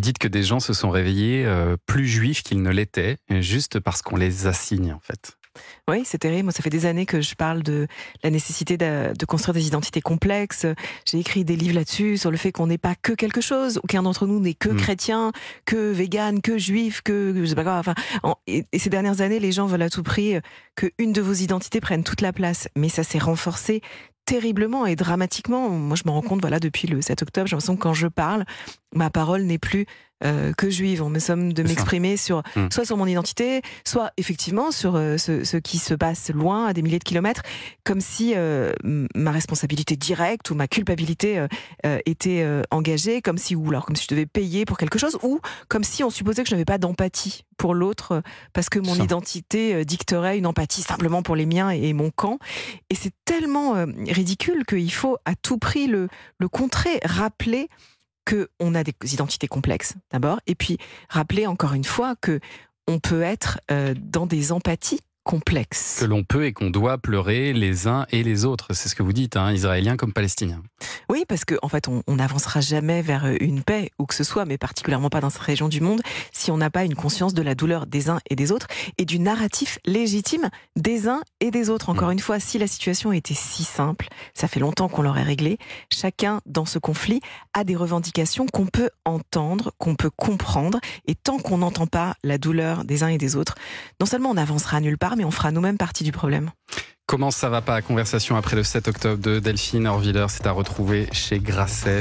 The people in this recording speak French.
Vous dites que des gens se sont réveillés euh, plus juifs qu'ils ne l'étaient, juste parce qu'on les assigne en fait. Oui, c'est terrible. Moi, ça fait des années que je parle de la nécessité de, construire des identités complexes. J'ai écrit des livres là-dessus, sur le fait qu'on n'est pas que quelque chose. Aucun d'entre nous n'est que mm. chrétien, que vegan, que juif, que je sais pas quoi. Enfin, et, et, ces dernières années, les gens veulent à tout prix que une de vos identités prenne toute la place. Mais ça s'est renforcé terriblement et dramatiquement. Moi, je me rends compte, voilà, depuis le 7 octobre, j'ai l'impression que quand je parle, ma parole n'est plus euh, que juive. On me somme de m'exprimer sur hmm. soit sur mon identité, soit effectivement sur euh, ce, qui se passe loin, à des milliers de kilomètres, comme si euh, ma responsabilité directe ou ma culpabilité était engagée, comme si ou alors comme si je devais payer pour quelque chose, ou comme si on supposait que je n'avais pas d'empathie pour l'autre parce que mon identité dicterait une empathie simplement pour les miens et, mon camp. Et c'est tellement ridicule qu'il faut à tout prix le, le contrer, rappeler qu'on a des identités complexes d'abord, et puis rappeler encore une fois que on peut être euh, dans des empathies complexe. Que l'on peut et qu'on doit pleurer les uns et les autres. C'est ce que vous dites, hein, israéliens comme palestiniens. Oui, parce qu'en en fait, on n'avancera jamais vers une paix, ou que ce soit, mais particulièrement pas dans cette région du monde, si on n'a pas une conscience de la douleur des uns et des autres, et du narratif légitime des uns et des autres. Encore mm. une fois, si la situation était si simple, ça fait longtemps qu'on l'aurait réglé, chacun dans ce conflit a des revendications qu'on peut entendre, qu'on peut comprendre, et tant qu'on n'entend pas la douleur des uns et des autres, non seulement on n'avancera nulle mais on fera nous-mêmes partie du problème. Comment ça va pas Conversation après le 7 octobre de Delphine Orviller, c'est à retrouver chez Grasset.